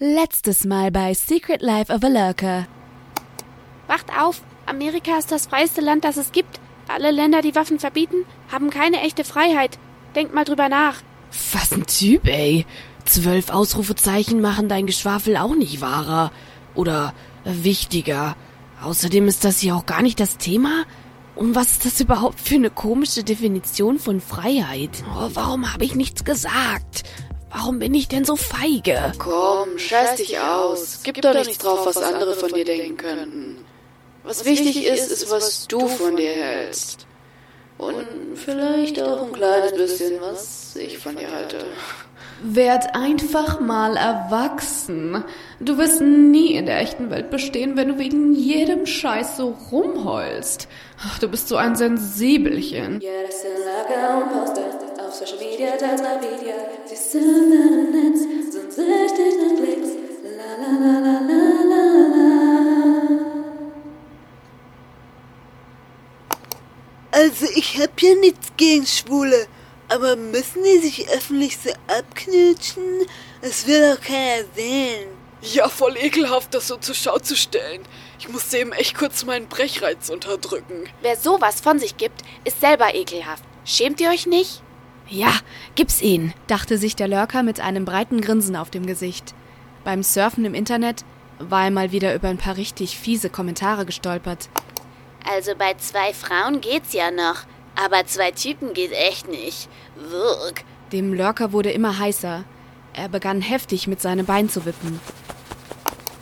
Letztes Mal bei Secret Life of a Lurker. Wacht auf! Amerika ist das freiste Land, das es gibt. Alle Länder, die Waffen verbieten, haben keine echte Freiheit. Denkt mal drüber nach. Was ein Typ, ey. Zwölf Ausrufezeichen machen dein Geschwafel auch nicht wahrer. Oder wichtiger. Außerdem ist das hier auch gar nicht das Thema. Und was ist das überhaupt für eine komische Definition von Freiheit? Oh, warum habe ich nichts gesagt? Warum bin ich denn so feige? Komm, scheiß dich aus. Gib doch nichts drauf, was andere von dir denken könnten. Was wichtig ist, ist, was du von dir hältst. Und vielleicht auch ein kleines bisschen, was ich von dir halte. Werd einfach mal erwachsen. Du wirst nie in der echten Welt bestehen, wenn du wegen jedem Scheiß so rumheulst. Ach, du bist so ein Sensibelchen. Ja, das und Poster auf Social Media, mal Video. Sie sind im Netz, sind süchtig nach Klicks. La la la la la la la. Also ich hab ja nichts gegen Schwule, aber müssen die sich öffentlich so abknutschen? Das will doch keiner sehen. Ja, voll ekelhaft, das so zur Schau zu stellen. Ich musste eben echt kurz meinen Brechreiz unterdrücken. Wer sowas von sich gibt, ist selber ekelhaft. Schämt ihr euch nicht? Ja, gib's ihn, dachte sich der Lurker mit einem breiten Grinsen auf dem Gesicht. Beim Surfen im Internet war er mal wieder über ein paar richtig fiese Kommentare gestolpert. Also bei zwei Frauen geht's ja noch, aber zwei Typen geht echt nicht. Wirk. Dem Lurker wurde immer heißer. Er begann heftig mit seinem Bein zu wippen.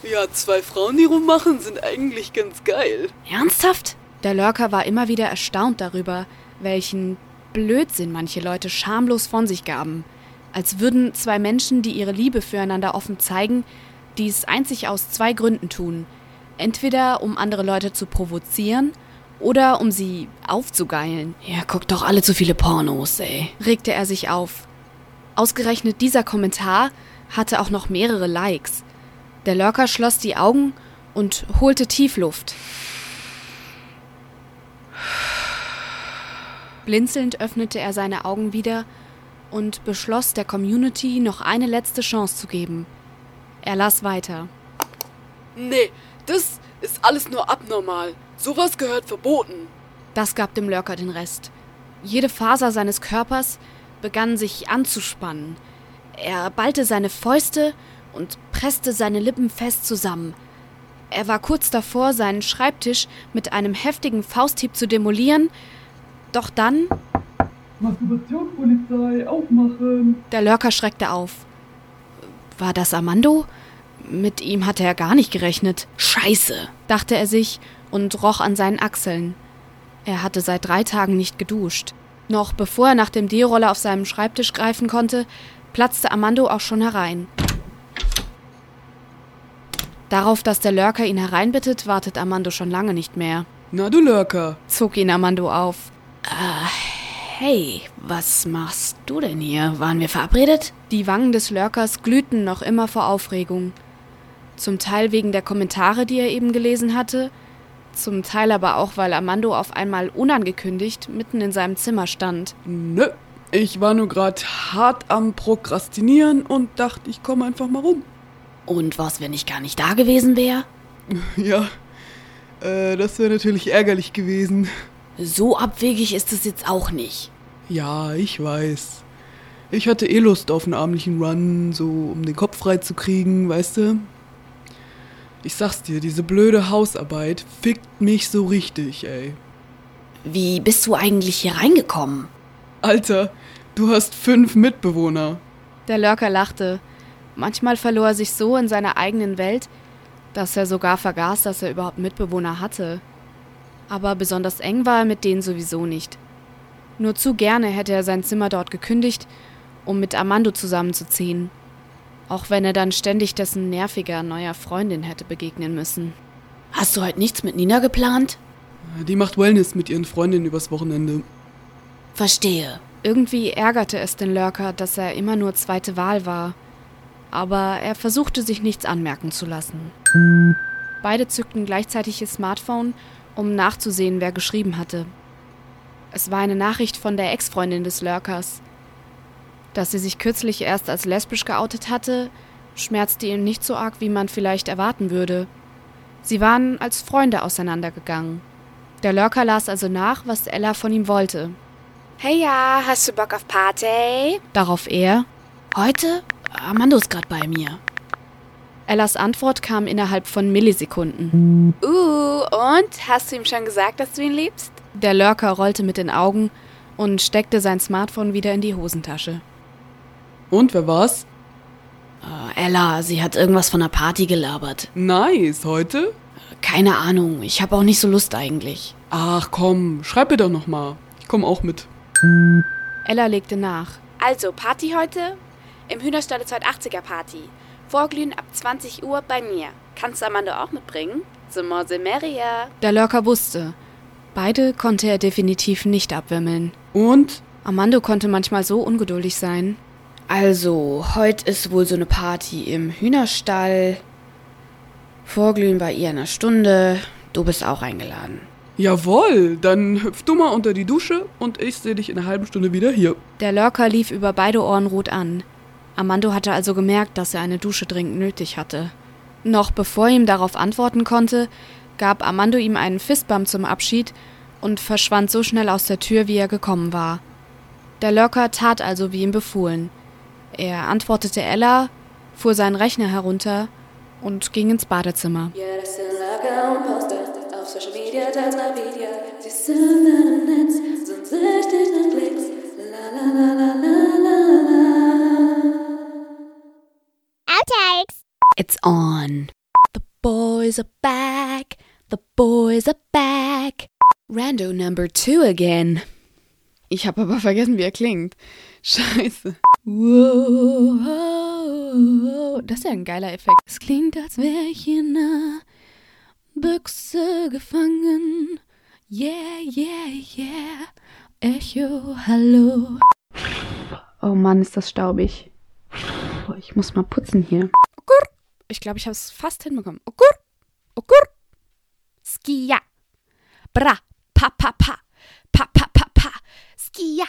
Ja, zwei Frauen, die rummachen, sind eigentlich ganz geil. Ernsthaft? Der Lurker war immer wieder erstaunt darüber, welchen Blödsinn manche Leute schamlos von sich gaben. Als würden zwei Menschen, die ihre Liebe füreinander offen zeigen, dies einzig aus zwei Gründen tun. Entweder um andere Leute zu provozieren oder um sie aufzugeilen. Ja, guckt doch alle zu viele Pornos, ey. regte er sich auf. Ausgerechnet dieser Kommentar hatte auch noch mehrere Likes. Der Lurker schloss die Augen und holte Tiefluft. Blinzelnd öffnete er seine Augen wieder und beschloss, der Community noch eine letzte Chance zu geben. Er las weiter. Nee, das ist alles nur abnormal. Sowas gehört verboten. Das gab dem Lurker den Rest. Jede Faser seines Körpers begann sich anzuspannen. Er ballte seine Fäuste und presste seine Lippen fest zusammen. Er war kurz davor, seinen Schreibtisch mit einem heftigen Fausthieb zu demolieren, doch dann. Masturbationspolizei, aufmachen! Der Lurker schreckte auf. War das Armando? Mit ihm hatte er gar nicht gerechnet. Scheiße, dachte er sich und roch an seinen Achseln. Er hatte seit drei Tagen nicht geduscht. Noch bevor er nach dem D-Roller auf seinem Schreibtisch greifen konnte, platzte Armando auch schon herein. Darauf, dass der Lurker ihn hereinbittet, wartet Armando schon lange nicht mehr. Na du Lurker, zog ihn Armando auf. Äh, hey, was machst du denn hier? Waren wir verabredet? Die Wangen des Lurkers glühten noch immer vor Aufregung. Zum Teil wegen der Kommentare, die er eben gelesen hatte, zum Teil aber auch, weil Armando auf einmal unangekündigt mitten in seinem Zimmer stand. Nö, ich war nur gerade hart am Prokrastinieren und dachte, ich komme einfach mal rum. Und was, wenn ich gar nicht da gewesen wäre? Ja, äh, das wäre natürlich ärgerlich gewesen. So abwegig ist es jetzt auch nicht. Ja, ich weiß. Ich hatte eh Lust auf einen abendlichen Run, so um den Kopf frei zu kriegen, weißt du? Ich sag's dir, diese blöde Hausarbeit fickt mich so richtig, ey. Wie bist du eigentlich hier reingekommen? Alter, du hast fünf Mitbewohner. Der Lurker lachte. Manchmal verlor er sich so in seiner eigenen Welt, dass er sogar vergaß, dass er überhaupt Mitbewohner hatte. Aber besonders eng war er mit denen sowieso nicht. Nur zu gerne hätte er sein Zimmer dort gekündigt, um mit Armando zusammenzuziehen. Auch wenn er dann ständig dessen nerviger neuer Freundin hätte begegnen müssen. Hast du heute nichts mit Nina geplant? Die macht Wellness mit ihren Freundinnen übers Wochenende. Verstehe. Irgendwie ärgerte es den Lurker, dass er immer nur zweite Wahl war. Aber er versuchte sich nichts anmerken zu lassen. Beide zückten gleichzeitig ihr Smartphone, um nachzusehen, wer geschrieben hatte. Es war eine Nachricht von der Ex-Freundin des Lurkers. Dass sie sich kürzlich erst als lesbisch geoutet hatte, schmerzte ihn nicht so arg, wie man vielleicht erwarten würde. Sie waren als Freunde auseinandergegangen. Der Lurker las also nach, was Ella von ihm wollte. Hey ja, hast du Bock auf Party? Darauf er, Heute? Armando ist gerade bei mir. Ellas Antwort kam innerhalb von Millisekunden. Uh, und? Hast du ihm schon gesagt, dass du ihn liebst? Der Lurker rollte mit den Augen und steckte sein Smartphone wieder in die Hosentasche. Und wer war's? Äh, Ella, sie hat irgendwas von einer Party gelabert. Nice, heute? Keine Ahnung, ich habe auch nicht so Lust eigentlich. Ach komm, schreib mir doch noch mal. Ich komm auch mit. Ella legte nach. Also, Party heute? Im Hühnerstall 280er Party. Vorglühen ab 20 Uhr bei mir. Kannst du Amanda auch mitbringen? The merrier. Der Lurker wusste. Beide konnte er definitiv nicht abwimmeln. Und? Armando konnte manchmal so ungeduldig sein. Also, heute ist wohl so eine Party im Hühnerstall. Vorglühen bei ihr in einer Stunde. Du bist auch eingeladen. Jawohl, dann hüpf du mal unter die Dusche und ich sehe dich in einer halben Stunde wieder hier. Der Lurker lief über beide Ohren rot an. Armando hatte also gemerkt, dass er eine Dusche dringend nötig hatte. Noch bevor er ihm darauf antworten konnte, gab Armando ihm einen Fistbump zum Abschied und verschwand so schnell aus der Tür, wie er gekommen war. Der Lurker tat also wie ihm befohlen. Er antwortete Ella, fuhr seinen Rechner herunter und ging ins Badezimmer. Auf Social Media, teils Media. Sie sind im Netz, sind süchtig It's on. The boys are back. The boys are back. Rando number two again. Ich habe aber vergessen, wie er klingt. Scheiße. Wow, das ist ja ein geiler Effekt. Es klingt, als wäre ich in einer Büchse gefangen. Yeah, yeah, yeah. Echo, hallo. Oh Mann, ist das staubig. Ich muss mal putzen hier. Ich glaube, ich habe es fast hinbekommen. Okur. Okur. Skia. Bra. Pa, pa, pa. Pa, pa, pa, pa. Skia.